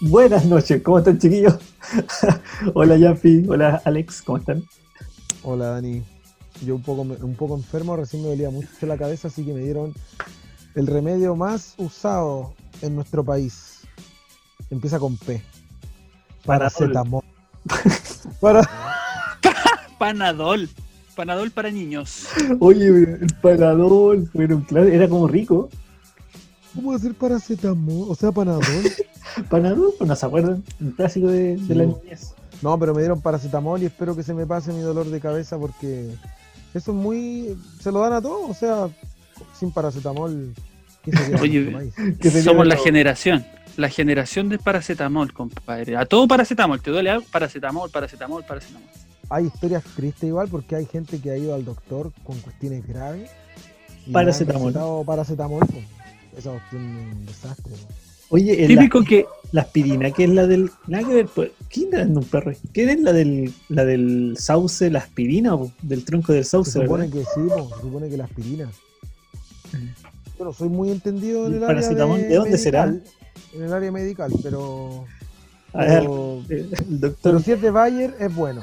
Buenas noches, ¿cómo están chiquillos? hola Yampi, hola Alex, ¿cómo están? Hola Dani, yo un poco, un poco enfermo, recién me dolía mucho la cabeza, así que me dieron el remedio más usado en nuestro país. Empieza con P. Paracetamol. Para... Panadol. Panadol para niños. Oye, el panadol, pero claro, era como rico. ¿Cómo hacer paracetamol? O sea, panadol. panadol, pues no se acuerdan, un clásico de, la niñez. No, pero me dieron paracetamol y espero que se me pase mi dolor de cabeza porque eso es muy. Se lo dan a todos, o sea, sin paracetamol. Oye, somos la generación, la generación de paracetamol, compadre. A todo paracetamol, ¿te duele algo? Paracetamol, paracetamol, paracetamol. Hay historias tristes igual porque hay gente que ha ido al doctor con cuestiones graves. Y paracetamol. paracetamol. Pues, esa opción es un desastre. Oye, típico que la aspirina, que es la del. Nada que ver, pues, ¿quién era un perro? ¿Qué es la del, la del sauce, la aspirina, o del tronco del sauce? Se supone que sí, se supone que la aspirina. Pero soy muy entendido en el, área de, ¿de dónde será? En el área medical, pero. A ver, el doctor. Pero si es de Bayer, es bueno.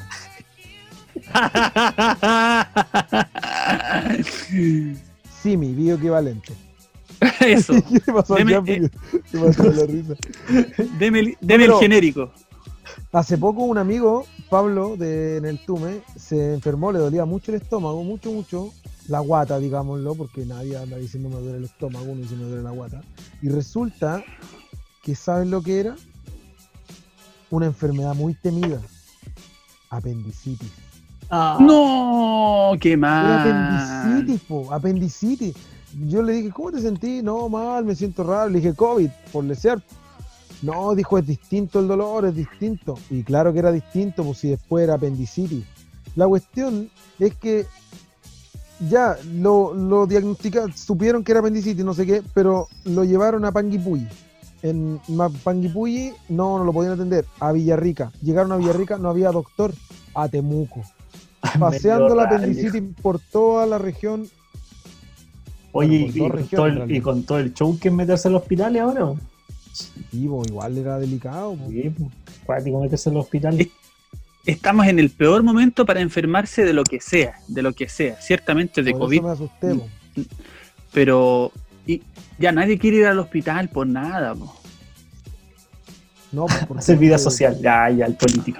Simi, bioequivalente. Eso. ¿Qué pasó deme, eh, ¿Qué pasó la risa? Deme, deme el genérico. Hace poco un amigo, Pablo, de, en el Tume, se enfermó, le dolía mucho el estómago, mucho, mucho, la guata, digámoslo, porque nadie anda diciendo me duele el estómago, uno dice me duele la guata. Y resulta que, ¿saben lo que era? Una enfermedad muy temida, apendicitis. Ah. No, qué mal. apendicitis, po, apendicitis yo le dije, ¿cómo te sentí? No, mal, me siento raro. Le dije, COVID, por lesear. No, dijo, es distinto el dolor, es distinto. Y claro que era distinto, pues si después era apendicitis. La cuestión es que ya lo, lo diagnosticaron, supieron que era apendicitis, no sé qué, pero lo llevaron a Panguipulli. En Panguipulli no, no lo podían atender. A Villarrica. Llegaron a Villarrica, no había doctor. A Temuco. Paseando la apendicitis por toda la región Oye, y, con todo el, show que es meterse al hospital ahora. Sí, igual era delicado. Sí, meterse al hospital. Estamos en el peor momento para enfermarse de lo que sea, de lo que sea, ciertamente de COVID. me asusté, Pero y ya nadie quiere ir al hospital por nada. No, por hacer vida social. Ya, ya, el político.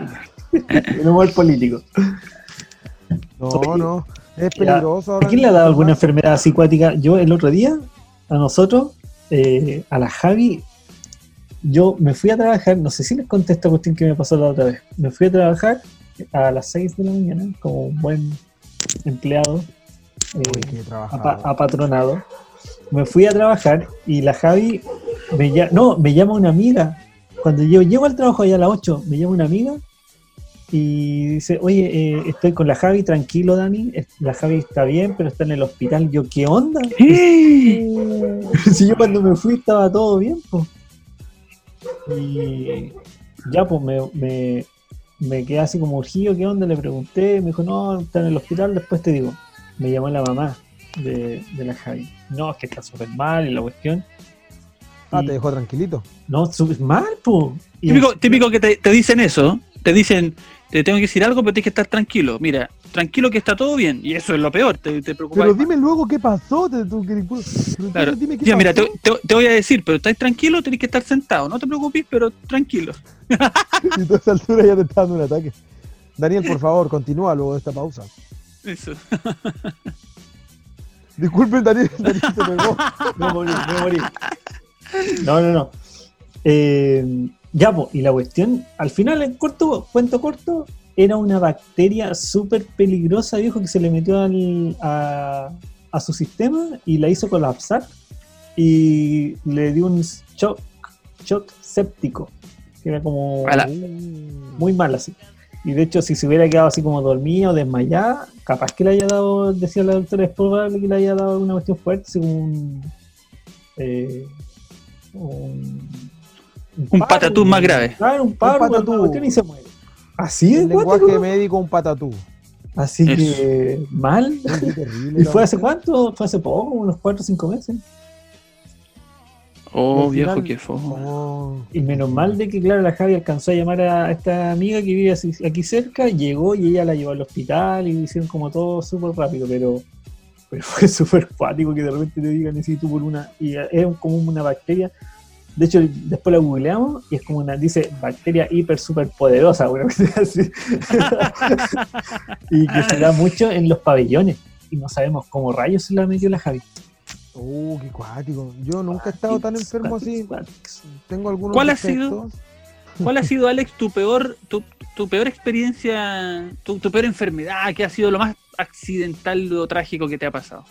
no el político. No, no. Es peligroso. ¿A quién le ha dado alguna enfermedad psicuática? Yo el otro día, a nosotros, eh, a la Javi, yo me fui a trabajar, no sé si les conté esta cuestión que me pasó la otra vez. Me fui a trabajar a las 6 de la mañana como un buen empleado, eh, apatronado. Me fui a trabajar y la Javi me llama, no, me llama una amiga. Cuando yo llego al trabajo allá a las 8, me llama una amiga y dice, oye, eh, estoy con la Javi, tranquilo, Dani, la Javi está bien, pero está en el hospital. Yo, ¿qué onda? si yo cuando me fui estaba todo bien, pues. Y ya, pues me, me, quedé así como urgido, ¿qué onda? Le pregunté, me dijo, no, está en el hospital, después te digo. Me llamó la mamá de, la Javi. No, es que está súper mal y la cuestión. Ah, te dejó tranquilito. No, súper mal, pues. Típico, típico que te, te dicen eso, te dicen, te tengo que decir algo, pero tienes que estar tranquilo. Mira, tranquilo que está todo bien. Y eso es lo peor, te, te Pero dime luego qué pasó. Te, claro. dime qué Mira, te, voy a decir, pero estás tranquilo, tenés que estar sentado. No te preocupes, pero tranquilo. y a esa altura ya te está dando un ataque. Daniel, por favor, continúa luego de esta pausa. Eso. Disculpen, Daniel, Daniel se pegó. Me morí, me morí. No, no, no. Eh, ya, y la cuestión, al final, en corto, cuento corto, era una bacteria súper peligrosa, viejo, que se le metió a, su sistema y la hizo colapsar y le dio un shock, shock séptico, que era como muy mal así. Y de hecho, si se hubiera quedado así como dormido o desmayada, capaz que le haya dado, decía la doctora, es probable que le haya dado una cuestión fuerte, según eh, un un, patatú más grave. Claro, un, patatú. ¿Qué ni se muere? Así es. El lenguaje médico, un patatú. Así que, mal. ¿Y fue hace cuánto? ¿Fue hace poco? ¿Unos 4 o 5 meses? Oh, viejo, qué fofo. Oh. Y menos mal de que, claro, la Javi alcanzó a llamar a esta amiga que vive aquí cerca, llegó y ella la llevó al hospital y hicieron como todo súper rápido, pero, pero fue súper cuático que de repente te digan necesito por una. Y es como una bacteria. De hecho, después la googleamos y es como una, dice, bacteria hiper súper poderosa, y que se da mucho en los pabellones. Y no sabemos cómo rayos se la metió la Javi. Uh, qué cuático. Yo nunca he estado tan enfermo así. Tengo algunos ¿Cuál ha sido, ¿Cuál ha sido, Alex, tu peor, tu, peor experiencia, tu, peor enfermedad? ¿Qué ha sido lo más accidental o trágico que te ha pasado?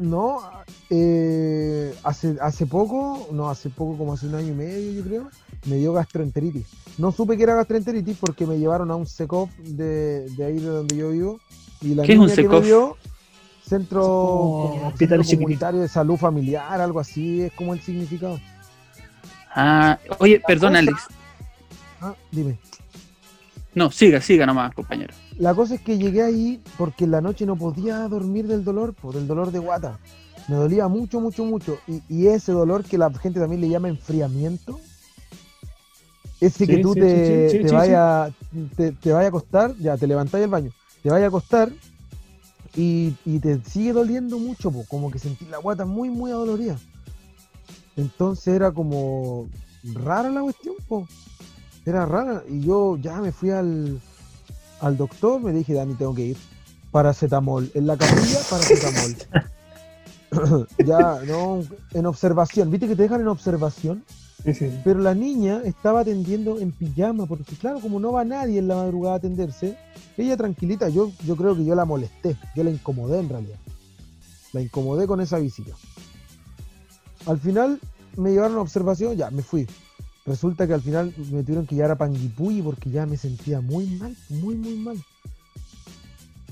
No, eh, hace, hace poco, no, hace poco, como hace un año y medio, yo creo, me dio gastroenteritis. No supe que era gastroenteritis porque me llevaron a un SECOP de, de ahí de donde yo vivo. Y la ¿Qué es un SECOP? Centro, hospital comunitario de salud familiar, algo así, es como el significado. Ah, oye, perdón, Alex. Ah, dime. No, siga, siga nomás, compañero. La cosa es que llegué ahí porque en la noche no podía dormir del dolor, por el dolor de guata. Me dolía mucho, mucho, mucho. Y, ese dolor que la gente también le llama enfriamiento, ese que tú te, te vaya te, te, vaya a acostar, ya te levantáis del baño, te vaya a acostar y, te sigue doliendo mucho, como que sentí la guata muy, muy adolorida. Entonces era como rara la cuestión, era rara. Y yo ya me fui al, al doctor, me dije, Dani, tengo que ir. Paracetamol. En la capilla, paracetamol. ya, no, en observación. ¿Viste que te dejan en observación? Pero la niña estaba atendiendo en pijama, porque claro, como no va nadie en la madrugada a atenderse, ella tranquilita, yo, yo creo que yo la molesté, yo la incomodé en realidad. La incomodé con esa visita. Al final me llevaron a observación, ya, me fui. Resulta que al final me tuvieron que llevar a Panguipulli porque ya me sentía muy mal, muy, muy mal.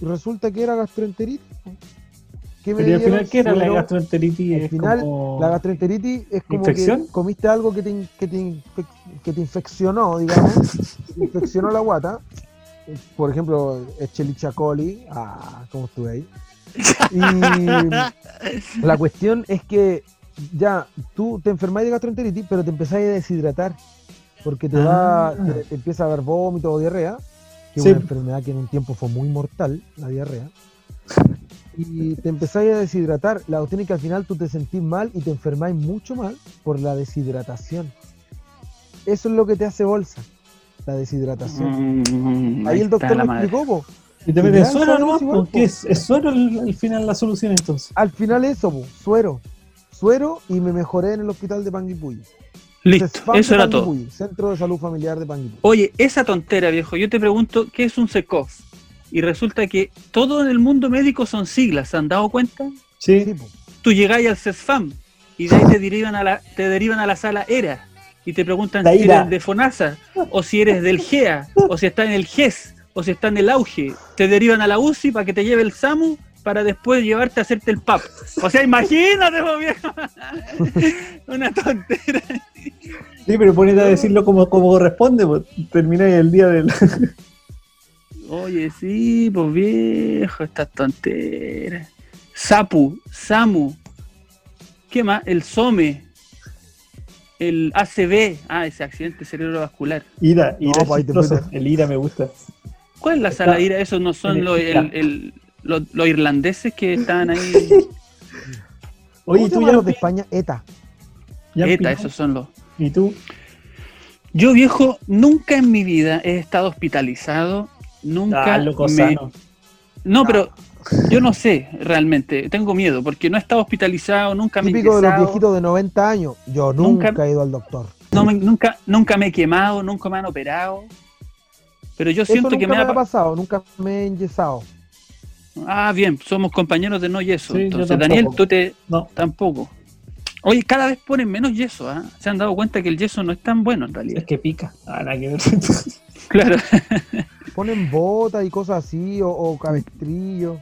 Y resulta que era gastroenteritis. Pero al final, ¿qué era la gastroenteritis? Al final, la gastroenteritis es como que comiste algo que te, que te, que te infeccionó, digamos, infeccionó la guata. Por ejemplo, Echelicha coli, ah, como estuve ahí. Y la cuestión es que ya tú te enfermas de gastroenteritis, pero te empezás a deshidratar porque te va, ah. te, empieza a dar vómito o diarrea, que es una enfermedad que en un tiempo fue muy mortal, la diarrea y te empezáis a deshidratar. La cuestión es que al final tú te sentís mal y te enfermáis mucho mal por la deshidratación. Eso es lo que te hace bolsa, la deshidratación. Mm, ahí, el doctor me explicó, Y te metes suero nomás, porque es, es, suero al final la solución entonces. Al final eso, suero. Suero y me mejoré en el hospital de Panguipulli. Listo, eso era todo. Centro de Salud Familiar de Panguipulli. Oye, esa tontera, viejo, yo te pregunto, ¿qué es un SECOF? y resulta que todo en el mundo médico son siglas, ¿se han dado cuenta? Sí. Tú llegáis al CESFAM y de ahí te derivan a la, te derivan a la sala ERA y te preguntan si eres de FONASA o si eres del GEA o si está en el GES o si está en el auge. Te derivan a la UCI para que te lleve el SAMU para después llevarte a hacerte el PAP. O sea, imagínate, viejo. Una tontera. Sí, pero ponete a decirlo como, como corresponde, pues termináis el día del... Oye, sí, pues viejo, estas tonteras. Sapu, Samu. ¿Qué más? El SOME. El ACV. Ah, ese accidente cerebrovascular. Ira, Ira, pues, el IRA me gusta. ¿Cuál es la sala IRA? Esos no son los, los, irlandeses que estaban ahí. Oye, tú ya los de España, ETA. ETA, esos son los. ¿Y tú? Yo, viejo, nunca en mi vida he estado hospitalizado Nunca. Ah, me... No, pero yo no sé realmente. Tengo miedo porque no he estado hospitalizado, nunca me he Típico de los viejitos de 90 años. Yo nunca, he ido al doctor. No, nunca, nunca me he quemado, nunca me han operado. Pero yo siento que me, ha pasado, nunca me he enyesado. Ah, bien, somos compañeros de no yeso. Entonces, Daniel, tú te. No. Tampoco. Oye, cada vez ponen menos yeso, ¿ah? Se han dado cuenta que el yeso no es tan bueno en realidad. Es que pica. Ah, que claro. ponen botas y cosas así, o, cabestrillo.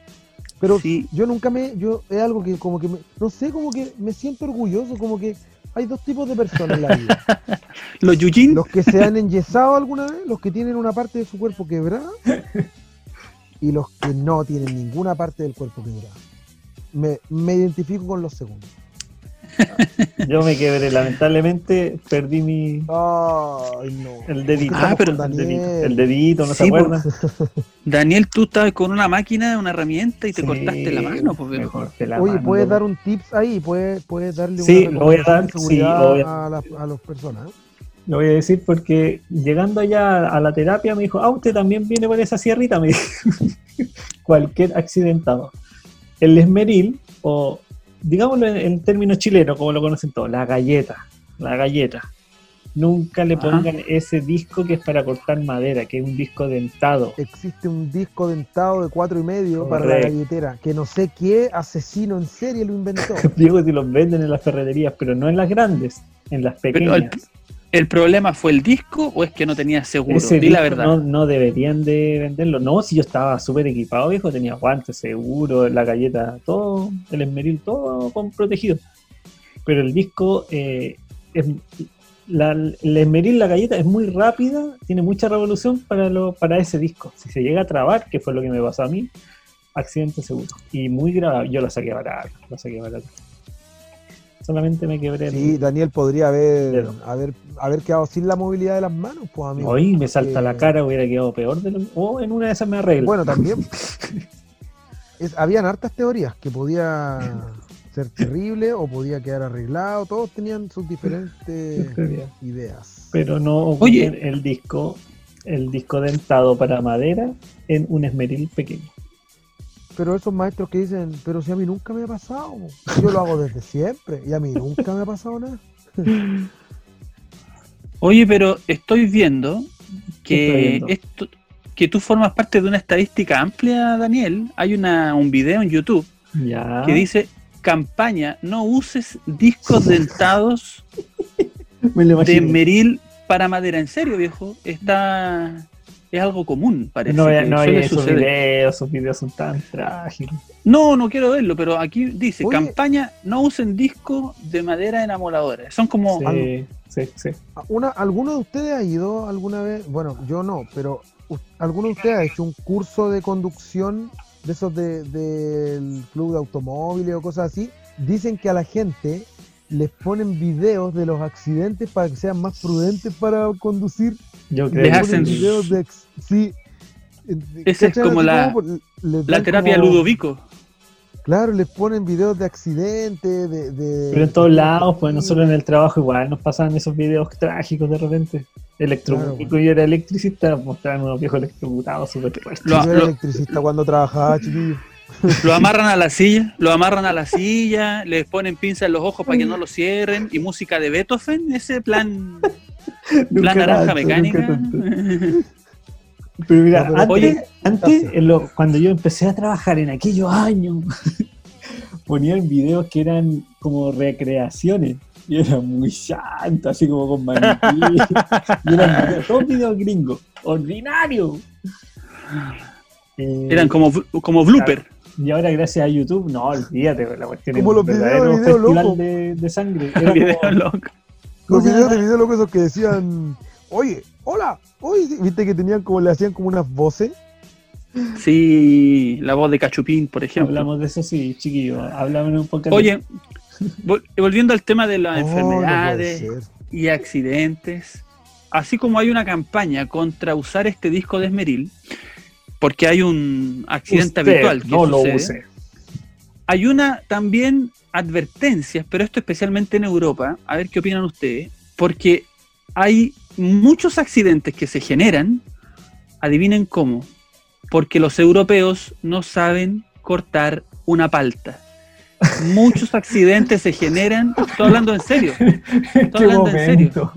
Pero yo nunca me, yo es algo que como que, me, no sé, como que me siento orgulloso, como que hay dos tipos de personas en la vida. los yujin. Los que se han enyesado alguna vez, los que tienen una parte de su cuerpo quebrada, y los que no tienen ninguna parte del cuerpo quebrada. Me, me identifico con los segundos. Yo me quebré, lamentablemente perdí mi. Ay, no. El dedito. Ah, pero- el, dedito el dedito, ¿no se Sí, acuerdan? Daniel, tú estabas con una máquina, una herramienta y te Sí, cortaste la mano, pues, corté la Oye, mano, ¿puedes dar un tips ahí? ¿Puedes, puedes darle Sí, una lo voy a dar, sí, voy a, las, a las personas? Lo voy a decir porque llegando allá a la terapia me dijo, ah, usted también viene por esa sierrita, me dijo. Cualquier accidentado. El esmeril, o digámoslo en, en términos chilenos, como lo conocen todos, la galleta, la galleta. Nunca le Ajá. pongan ese disco que es para cortar madera, que es un disco dentado. Existe un disco dentado de cuatro y medio para la galletera, que no sé qué asesino en serie lo inventó. Digo si los venden en las ferreterías, pero no en las grandes, en las Pero pequeñas. ¿El problema fue el disco o es que no tenía seguro? Ese Di la verdad. No, no deberían de venderlo. No, si yo estaba súper equipado, viejo, tenía guantes, seguro, la galleta, todo, el esmeril, todo con protegido. Pero el disco, eh, es, la, el esmeril, la galleta, es muy rápida, tiene mucha revolución para, lo, para ese disco. Si se llega a trabar, que fue lo que me pasó a mí, accidente seguro. Y muy grave, yo lo saqué barato, lo saqué barato. Solamente me quebré el- Sí, Daniel podría haber, haber, haber quedado sin la movilidad de las manos, pues amigo. Hoy me salta Eh, la cara, hubiera quedado peor de lo O en una de esas me arreglo. Bueno, también. Es, habían hartas teorías que podía ser terrible o podía quedar arreglado. Todos tenían sus diferentes ideas. pero no Oye. el disco, el disco dentado para madera en un esmeril pequeño. Pero esos maestros que dicen, pero si a mí nunca me ha pasado, yo lo hago desde siempre y a mí nunca me ha pasado nada. Oye, pero estoy viendo ¿Qué está que viendo? esto, que tú formas parte de una estadística amplia, Daniel. Hay una, un video en YouTube Ya. que dice campaña, no uses discos dentados Me lo de meril para madera. En serio, viejo, está es algo común, parece. No no suele vean esos suceder. videos, esos videos son tan trágicos. No, no quiero verlo, pero aquí dice Oye. campaña, no usen discos de madera enamoradora. Son como Sí, sí, sí. Una, ¿Alguno de ustedes ha ido alguna vez? Bueno, yo no, pero ¿alguno de ustedes ha hecho un curso de conducción de esos de- del club de automóviles o cosas así? Dicen que a la gente les ponen videos de los accidentes para que sean más prudentes para conducir. Yo creo hacen- videos de ex- sí. Esa es como la- la terapia como- Ludovico. Claro, les ponen videos de accidentes, de, de- Pero en todos lados, pues nosotros en el trabajo igual nos pasaban esos videos trágicos de repente. Electromecánico, Claro, yo era electricista, mostraban unos viejos electrocutados súper fuertes. Lo- Yo era lo- electricista cuando trabajaba, chiquillo. Lo amarran a la silla, lo amarran a la silla, les ponen pinza en los ojos para que no lo cierren y música de Beethoven, ese plan, Plan naranja tanto, mecánica. Pero mira, antes, Oye, antes gracias. en lo- cuando yo empecé a trabajar en aquellos años, ponían videos que eran como recreaciones. Y eran muy santos, así como con maniquí. y eran videos, todos videos gringos, ordinarios. Eh, Eran como, como blooper. Y ahora gracias a YouTube, no, olvídate, la cuestión Como los un videos, festival de, de sangre. Era Video como- loco. Los ¿Cómo se videos de videos locos esos que decían, oye, hola, oye, viste que tenían como, le hacían como unas voces. Sí, la voz de Cachupín, por ejemplo. Hablamos de eso, sí, chiquillo. Háblame un poco. Oye, vol- volviendo al tema de las Oh, enfermedades y accidentes, así como hay una campaña contra usar este disco de esmeril, porque hay un accidente Usted habitual que no lo use. Hay una también advertencias, pero esto especialmente en Europa, a ver qué opinan ustedes, porque hay muchos accidentes que se generan, adivinen cómo, porque los europeos no saben cortar una palta. Muchos accidentes se generan, estoy hablando en serio, ¿En qué hablando en serio.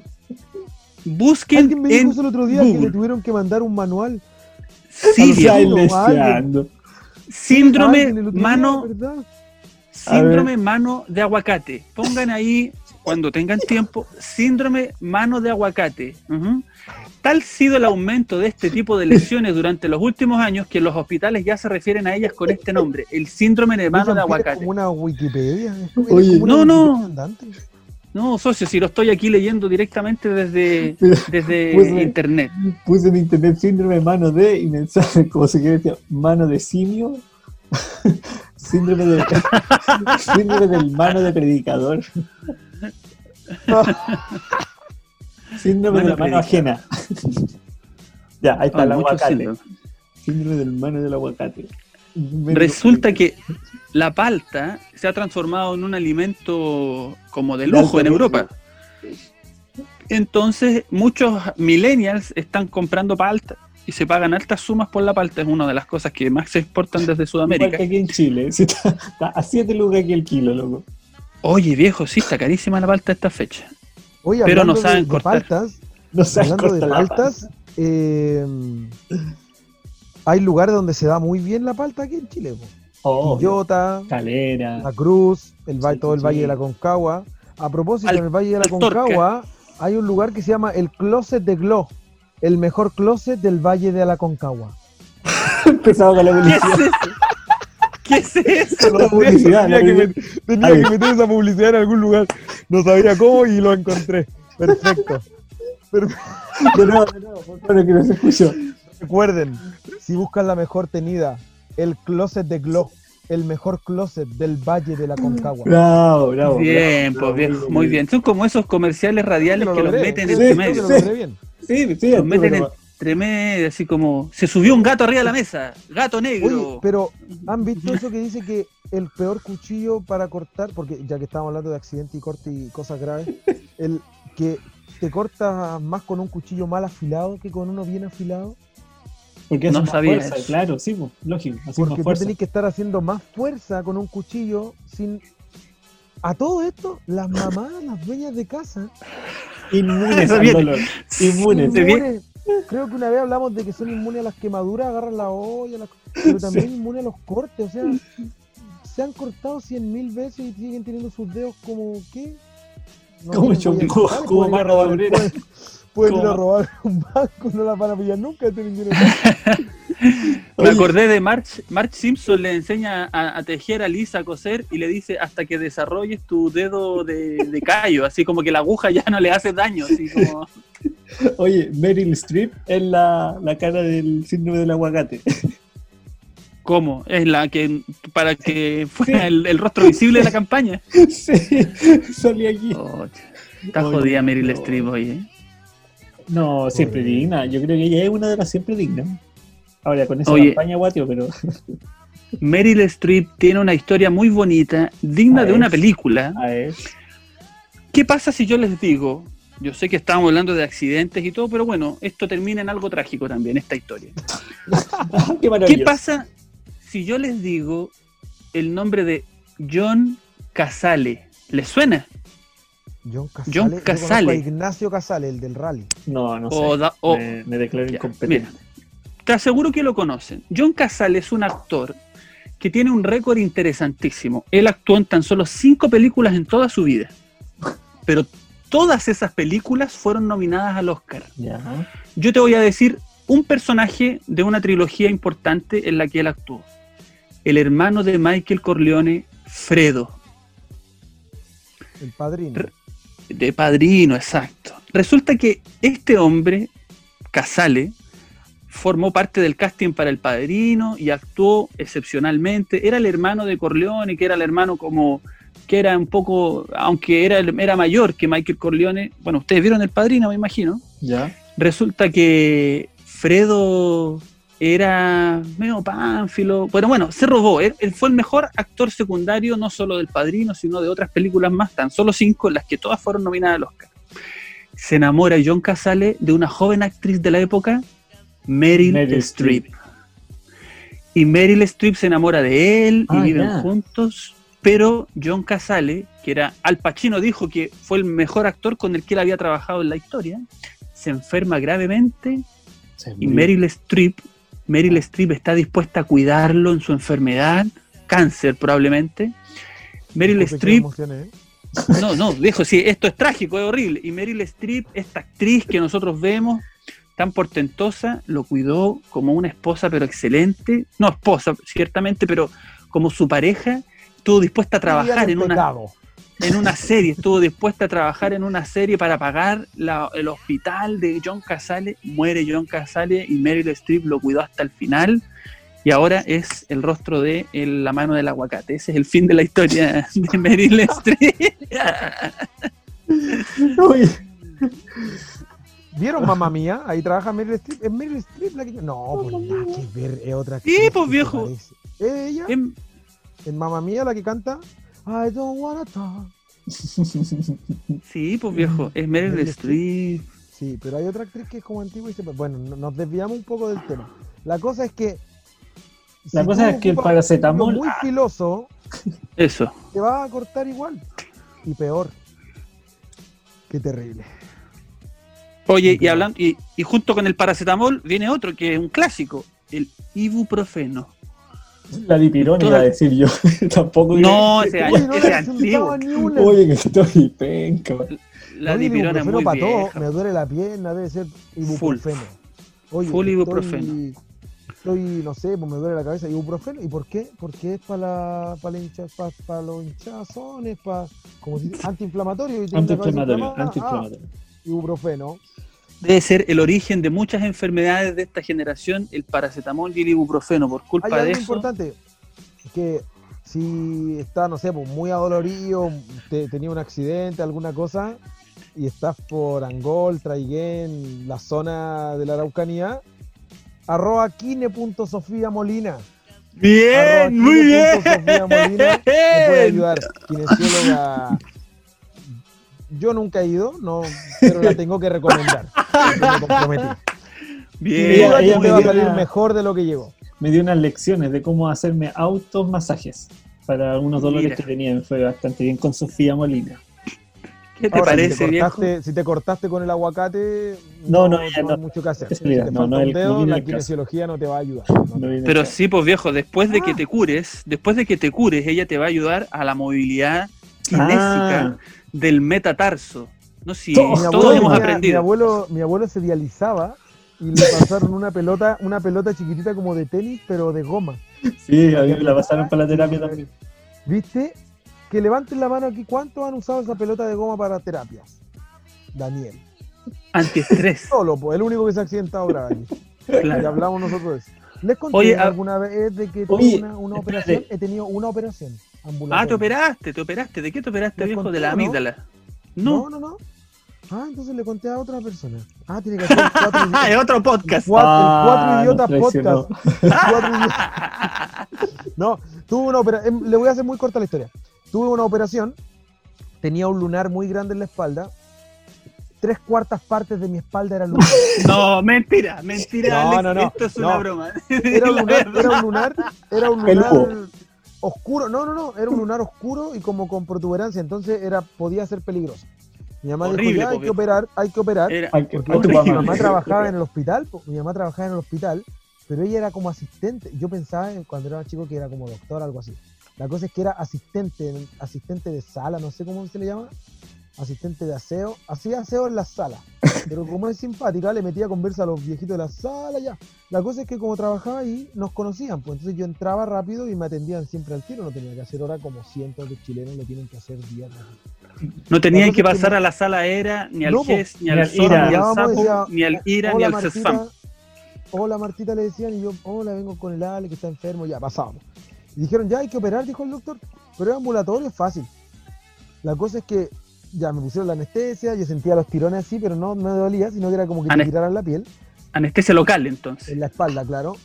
busquen Alguien me dijo en el otro día que Google. le tuvieron que mandar un manual. Sí, síndrome día, mano. Síndrome mano de aguacate. Pongan ahí, cuando tengan tiempo, síndrome mano de aguacate. Ujú. Tal ha sido el aumento de este tipo de lesiones durante los últimos años que los hospitales ya se refieren a ellas con este nombre, el síndrome de mano de aguacate. como una Wikipedia. como una no, no. Andante. No, socio, si lo estoy aquí leyendo directamente desde, desde internet. Puse en internet síndrome mano de y mensaje como se quiere decir, mano de simio síndrome, de, síndrome del mano de predicador. síndrome de la mano ajena. ya, ahí está el aguacate. Síndrome del mano del aguacate. Resulta que la palta se ha transformado en un alimento como de lujo en Europa. Entonces, muchos millennials están comprando palta y se pagan altas sumas por la palta. Es una de las cosas que más se exportan desde Sudamérica. Igual que aquí en Chile. Está, a 7 lucas aquí el kilo, loco. Oye, viejo, sí, está carísima la palta esta fecha. Oye, Pero no saben de, cortar. paltas, no saben hablando de paltas, eh, hay lugares donde se da muy bien la palta aquí en Chile. Oh, Quillota, Calera, La Cruz, el, todo el Valle de la Concagua. A propósito, en el Valle de la Concagua hay un lugar que se llama el Closet de Glo, el mejor closet del Valle de la Concagua. Empezado con la publicidad. ¿Qué es eso? La publicidad, tenía, que, tenía que, meter esa publicidad en algún lugar. No sabía cómo y lo encontré. Perfecto. De nuevo, de nuevo, por favor, que no se escuchó. Recuerden, si buscan la mejor tenida, el closet de Glo el mejor closet del Valle de la Concagua. Bravo, bravo. Bien, pues viejo, muy bien. Son como esos comerciales radiales que los meten entre medio. Sí, sí, los meten entre medio, así como se subió un gato arriba de la mesa, gato negro. pero ¿han visto eso que dice que el peor cuchillo para cortar, porque ya que estamos hablando de accidente y corte y cosas graves, el que te cortas más con un cuchillo mal afilado que con uno bien afilado? Porque no sabía fuerza, claro, sí, pues, lógico. Porque tú tenés que estar haciendo más fuerza con un cuchillo sin. A todo esto, las mamás, las dueñas de casa. Inmunes al dolor. Inmunes. inmunes. Creo que una vez hablamos de que son inmunes a las quemaduras, agarran la olla, pero también inmunes a los cortes. O sea, se han cortado cien mil veces y siguen teniendo sus dedos como, ¿qué? como como, como marro de pueden ir a robar un banco, no la van a pillar nunca. Este Me acordé de March, March Simpson le enseña a, tejer a Lisa a coser y le dice hasta que desarrolles tu dedo de, callo, así como que la aguja ya no le hace daño. Así como... Oye, Meryl Streep es la, la cara del síndrome del aguacate. ¿Cómo? Es la que para que fuera el, rostro visible de la campaña. Sí, salí aquí. Oh, está jodida Meryl Streep, oye. No, siempre digna. Yo creo que ella es una de las siempre dignas. Ahora, con esa campaña, guatio, pero. Meryl Streep tiene una historia muy bonita, digna de una película. A. ¿Qué pasa si yo les digo? Yo sé que estábamos hablando de accidentes y todo, pero bueno, esto termina en algo trágico también, esta historia. Qué, ¿Qué pasa si yo les digo el nombre de John Casale? ¿Les suena? John Casale. Ignacio Casale, el del rally. No, no sé. me, declaro incompetente. te aseguro que lo conocen. John Casale es un actor que tiene un récord interesantísimo. Él actuó en tan solo cinco películas en toda su vida. Pero todas esas películas fueron nominadas al Oscar. Yo te voy a decir un personaje de una trilogía importante en la que él actuó. El hermano de Michael Corleone, Fredo. El padrino. De padrino, exacto. Resulta que este hombre, Casale, formó parte del casting para El Padrino y actuó excepcionalmente. Era el hermano de Corleone, que era el hermano como que era un poco, aunque era, era mayor que Michael Corleone. Bueno, ustedes vieron El Padrino, me imagino. Ya. Resulta que Fredo era medio pánfilo, pero bueno, se robó. Él, fue el mejor actor secundario, no solo del Padrino, sino de otras películas más, tan solo cinco, en las que todas fueron nominadas al Oscar. Se enamora John Casale de una joven actriz de la época, Meryl, Streep. Y Meryl Streep se enamora de él y ah, viven juntos, pero John Casale, que era Al Pacino, dijo que fue el mejor actor con el que él había trabajado en la historia, se enferma gravemente y Meryl Streep Meryl Streep está dispuesta a cuidarlo en su enfermedad, cáncer probablemente. Meryl Streep... ¿eh? No, no, dejo, sí, esto es trágico, es horrible. Y Meryl Streep, esta actriz que nosotros vemos, tan portentosa, lo cuidó como una esposa, pero excelente. No esposa, ciertamente, pero como su pareja, estuvo dispuesta a trabajar en una en una serie, estuvo dispuesta a trabajar en una serie para pagar el hospital de John Casale, muere John Casale y Meryl Streep lo cuidó hasta el final y ahora es el rostro de el- la mano del aguacate. Ese es el fin de la historia de Meryl Streep. ¿Vieron mamá mía? Ahí trabaja Meryl Streep. ¿Es Meryl Streep la que.? No, pues nada que ver, es otra Sí, pues, viejo. ¿Es ella? Em, ¿En mamá mía la que canta? I don't wanna talk. Sí, pues viejo, es Meryl Meryl Streep. Sí, pero hay otra actriz que es como antigua y se. Bueno, no- nos desviamos un poco del tema. La cosa es que. La si cosa es que el paracetamol- muy filoso, Eso. te va a cortar igual. Y peor. Qué terrible. Oye, y hablando, y, y junto con el paracetamol viene otro que es un clásico, el ibuprofeno. La dipirona iba a decir yo. Tampoco. No, ese, Oye, no ese antiguo. ni una. Oye, que estoy penca. La Oye, dipirona es ibuprofeno muy para todo. Me duele la pierna, debe ser ibuprofeno. Oye, Full estoy- ibuprofeno. Estoy, no sé, pues me duele la cabeza. ¿Ibuprofeno? ¿Y por qué? Porque es para la, para la hincha, para, para los hinchazones, para, como si, antiinflamatorio. Antiinflamatorio, inflamada. antiinflamatorio. Ah, ibuprofeno. Debe ser el origen de muchas enfermedades de esta generación, el paracetamol y el ibuprofeno. Por Hay culpa algo de eso, importante, que si está, no sé, pues muy adolorido, te- tenía un accidente, alguna cosa, y estás por Angol, Traiguén, la zona de la Araucanía, arroba kine.sofía Molina. Bien, Arroba muy bien. Molina me puede ayudar. Kinesióloga. Yo nunca he ido, no, pero la tengo que recomendar. me comprometí. Bien, duda ella que me te va a salir una- mejor de lo que llegó. Me dio unas lecciones de cómo hacerme automasajes para algunos dolores Mira. que tenía. Fue bastante bien con Sofía Molina. ¿Qué te Ahora, parece, si te, viejo? cortaste, si te cortaste con el aguacate, No, no, no, ella no no. hay mucho que hacer. Si te no, no, el- dedo, la kinesiología no te va a ayudar. Pero sí, pues viejo, después de que Ah. te cures, después de que te cures, ella te va a ayudar a la movilidad kinésica Ah. Del metatarso. No si Todos- mi todos abuelo, hemos mi aprendido. abuelo, mi abuelo se dializaba y le pasaron una pelota, una pelota chiquitita como de tenis, pero de goma. Sí, a mí me la pasaron para la terapia también. ¿Viste? Que levanten la mano aquí. ¿Cuántos han usado esa pelota de goma para terapias? Daniel. Antiestrés. Solo, pues, el único que se ha accidentado. Ya claro. hablamos nosotros de eso. Les conté Oye, a- alguna vez de que tuve Oye, una, operación. He tenido una operación ambulatoria. Ah, te operaste, te operaste. ¿De qué te operaste, ¿Les viejo? conté De la amígdala. No, No. no, no. Ah, entonces le conté a otra persona. Ah, tiene que ser cuatro, Ah, es otro podcast. cuatro, Ah, el cuatro idiotas podcast. Cuatro idiotas. No, tuve una operación. Le voy a hacer muy corta la historia. Tuve una operación. Tenía un lunar muy grande en la espalda. Tres cuartas partes de mi espalda eran lunar. No, mentira, mentira, No, Alex. no, no, Esto es una broma. Era un lunar, era un lunar, era un lunar oscuro. No, no, no, era un lunar oscuro y como con protuberancia, entonces era, podía ser peligroso. Mi mamá Horrible, dijo, ya hay que operar, hay que operar. Era- Hay que- Porque hay que mi mamá trabajaba en el hospital, mi mamá trabajaba en el hospital, pero ella era como asistente. Yo pensaba en- cuando era chico que era como doctor, algo así. La cosa es que era asistente, asistente de sala, no sé cómo se le llama, asistente de aseo, hacía aseo en la sala. Pero como es simpática, le metía conversa a los viejitos de la sala ya. La cosa es que como trabajaba ahí, nos conocían, pues entonces yo entraba rápido y me atendían siempre al tiro, no tenía que hacer hora como cientos de chilenos lo tienen que hacer día. No tenían que pasar a la sala ERA, ni al No, GES, ni ni al IRA. ni al SAPO, decía, ni al IRA, ni al CESFAM. hola Martita le decían y yo, hola, vengo con el Ale que está enfermo, ya pasábamos. Y dijeron, ya hay que operar, dijo el doctor, pero es ambulatorio, es fácil. La cosa es que ya me pusieron la anestesia, yo sentía los tirones así, pero no me dolía, sino que era como que te Anes- tiraran la piel, Anestesia local, entonces. en la espalda, claro.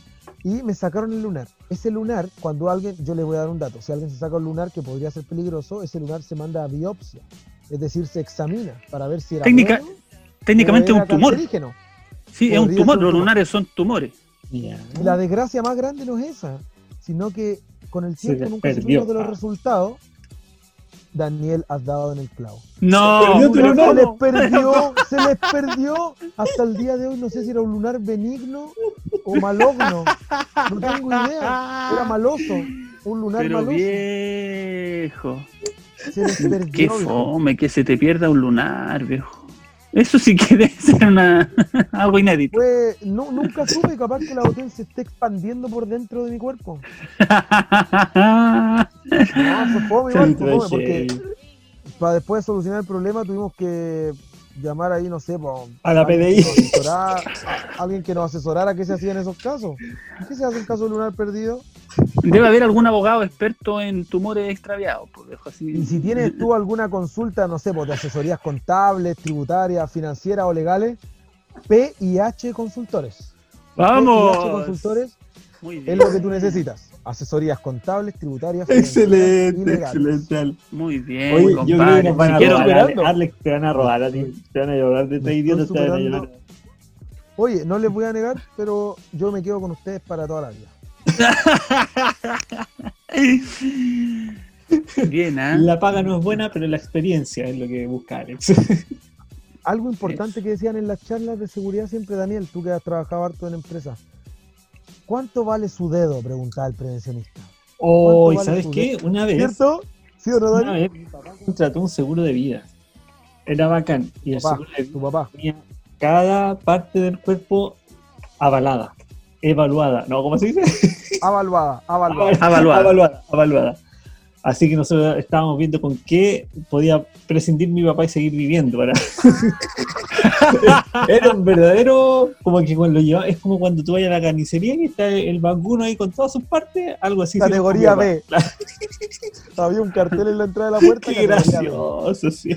Y me sacaron el lunar. Ese lunar, cuando alguien, yo les voy a dar un dato, si alguien se saca un lunar que podría ser peligroso, ese lunar se manda a biopsia. Es decir, se examina para ver si era Técnica- bueno Técnicamente es era un tumor. Sí, es un tumor. Los lunares son tumores. Y la desgracia más grande no es esa, sino que con el Se tiempo nunca desperdió. supimos de los resultados. Daniel, has dado en el clavo. No, perdió. Se les perdió, se les perdió hasta el día de hoy. No sé si era un lunar benigno o malogno. No tengo idea. Era maloso. Un lunar Pero maloso. viejo. Se les Qué perdió. viejo. fome que se te pierda un lunar, viejo. Eso sí que debe ser una... algo inédito. Fue, no, nunca supe capaz que la botella se esté expandiendo por dentro de mi cuerpo. No, fue fome igual, fue fome, porque para después de solucionar el problema tuvimos que llamar ahí, no sé, po, A la alguien PDI. que nos asesorara- a- alguien que nos asesorara qué se hacía en esos casos. ¿Qué se hace en caso de lunar perdido? Debe haber algún abogado experto en tumores extraviados. Pues, dejo así. Y si tienes tú alguna consulta, no sé, pues, de asesorías contables, tributarias, financieras o legales, PIH Consultores. PIH ¡Vamos! Consultores Muy es bien, lo que tú necesitas. Asesorías contables, tributarias, Excelente, excelente. muy bien, Oye, yo creo que nos van a robar. Alex, te van a robar a ti. Te van a llevar de tres idiotas. Te van a llevar. Oye, no les voy a negar, pero yo me quedo con ustedes para toda la vida. Bien, ¿ah? La paga no es buena, pero la experiencia es lo que busca Alex. Algo importante que decían en las charlas de seguridad siempre, Daniel, tú que has trabajado harto en empresas. ¿Cuánto vale su dedo? Preguntaba el prevencionista. Oh, ¿y vale ¿sabes tu qué? Una vez, ¿Cierto? ¿Sí o no, una vez mi papá contrató un seguro de vida. Era bacán. Y el Papá, seguro de tu vida papá. tenía cada parte del cuerpo avalada, evaluada. ¿No? ¿Cómo se dice? Avaluada, avaluada. Avaluada. Avaluada, avaluada. Así que nosotros estábamos viendo con qué podía prescindir mi papá y seguir viviendo. Para... Era un verdadero, como que cuando lo lleva, es como cuando tú vayas a la carnicería y está el vacuno ahí con todas sus partes, algo así. Categoría B. Había un cartel en la entrada de la puerta. Qué B. gracioso, sí.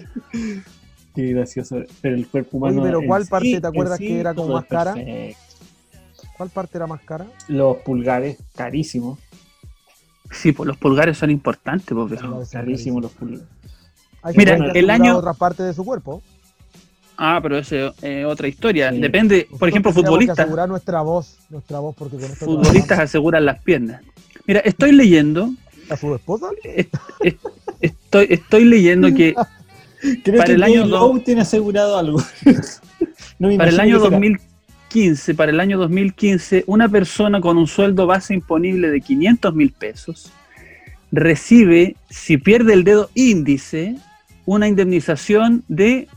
Qué gracioso. Pero el cuerpo humano. Oye, pero ¿cuál parte te acuerdas sí que era como más cara? perfecto. ¿Cuál parte era más cara? Los pulgares, carísimos. Sí, pues los pulgares son importantes, pues, viejo. Los pulgares. Hay Mira, el año- otras partes de su cuerpo. Ah, pero eso es eh, otra historia. Sí. Depende, por ejemplo, futbolistas. asegurar nuestra voz, nuestra voz, porque con esto Futbolistas trabajamos. aseguran las piernas. Mira, estoy leyendo, ¿A su esposa? est- est- estoy, estoy leyendo que Creo Para que el año tiene asegurado algo. No me para el año que será. 2015, para el año 2015, una persona con un sueldo base imponible de 500 mil pesos recibe, si pierde el dedo índice, una indemnización de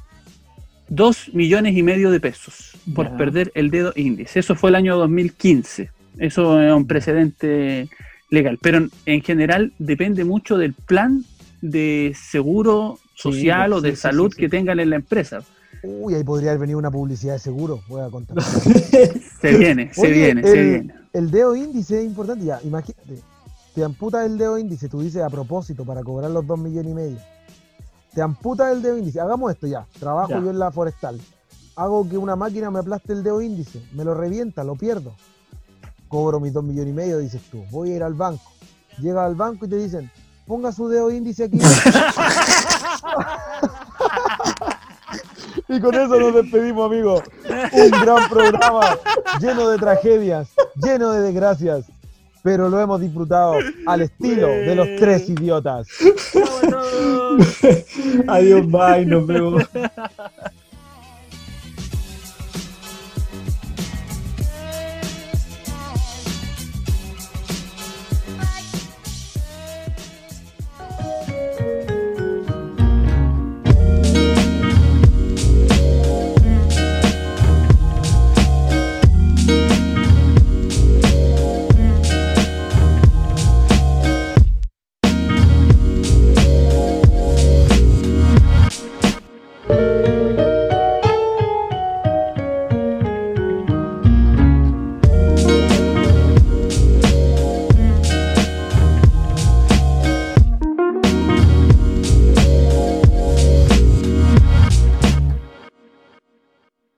2 millones y medio de pesos por perder el dedo índice. Eso fue el año 2015. Eso es un precedente legal. Pero en, en general depende mucho del plan de seguro social Sí, o de sí, salud sí. que tengan en la empresa. Uy, ahí podría haber venido una publicidad de seguro. Voy a contar. Se viene, se Oye, viene, se viene. El dedo índice es importante. Ya, imagínate. Te amputas el dedo índice, tú dices a propósito, para cobrar los dos millones y medio. Te amputas el dedo índice. Hagamos esto ya. Trabajo Ya. yo en la forestal. Hago que una máquina me aplaste el dedo índice. Me lo revienta, lo pierdo. Cobro mis dos millones y medio, dices tú. Voy a ir al banco. Llega al banco y te dicen, ponga su dedo índice aquí. y con eso nos despedimos, amigos. Un gran programa lleno de tragedias, lleno de desgracias, pero lo hemos disfrutado al estilo de los tres idiotas. Adiós, bye, nos vemos.